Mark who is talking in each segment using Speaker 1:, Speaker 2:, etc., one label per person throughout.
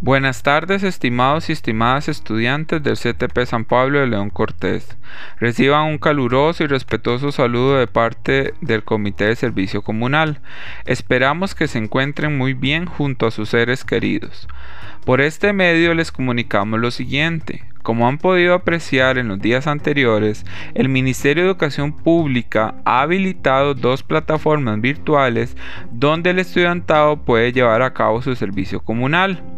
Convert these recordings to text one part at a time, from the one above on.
Speaker 1: Buenas tardes, estimados y estimadas estudiantes del CTP San Pablo de León Cortés. Reciban un caluroso y respetuoso saludo de parte del Comité de Servicio Comunal. Esperamos que se encuentren muy bien junto a sus seres queridos. Por este medio les comunicamos lo siguiente. Como han podido apreciar en los días anteriores, el Ministerio de Educación Pública ha habilitado dos plataformas virtuales donde el estudiantado puede llevar a cabo su servicio comunal.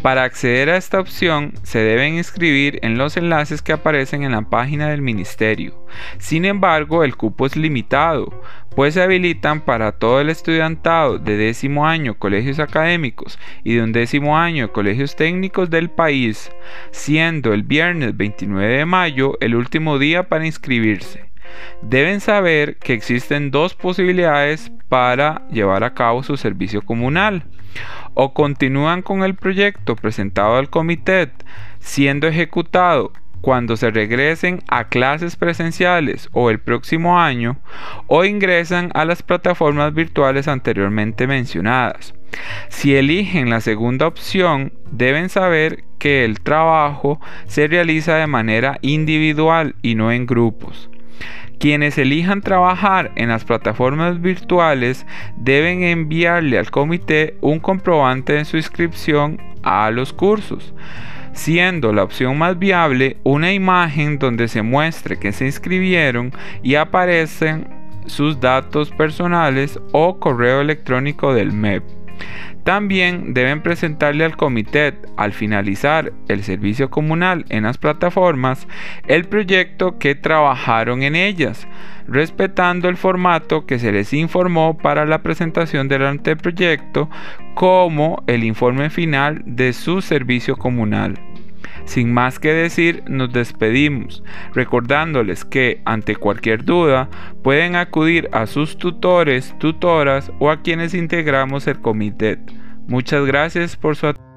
Speaker 1: Para acceder a esta opción se deben inscribir en los enlaces que aparecen en la página del ministerio. Sin embargo, el cupo es limitado, pues se habilitan para todo el estudiantado de décimo año colegios académicos y de un décimo año colegios técnicos del país, siendo el viernes 29 de mayo el último día para inscribirse. Deben saber que existen dos posibilidades para llevar a cabo su servicio comunal o continúan con el proyecto presentado al comité siendo ejecutado cuando se regresen a clases presenciales o el próximo año o ingresan a las plataformas virtuales anteriormente mencionadas. Si eligen la segunda opción, deben saber que el trabajo se realiza de manera individual y no en grupos. Quienes elijan trabajar en las plataformas virtuales deben enviarle al comité un comprobante de su inscripción a los cursos, siendo la opción más viable una imagen donde se muestre que se inscribieron y aparecen sus datos personales o correo electrónico del MEP. También deben presentarle al comité, al finalizar el servicio comunal en las plataformas, el proyecto que trabajaron en ellas, respetando el formato que se les informó para la presentación del anteproyecto como el informe final de su servicio comunal. Sin más que decir, nos despedimos, recordándoles que ante cualquier duda pueden acudir a sus tutores, tutoras o a quienes integramos el comité. Muchas gracias por su atención.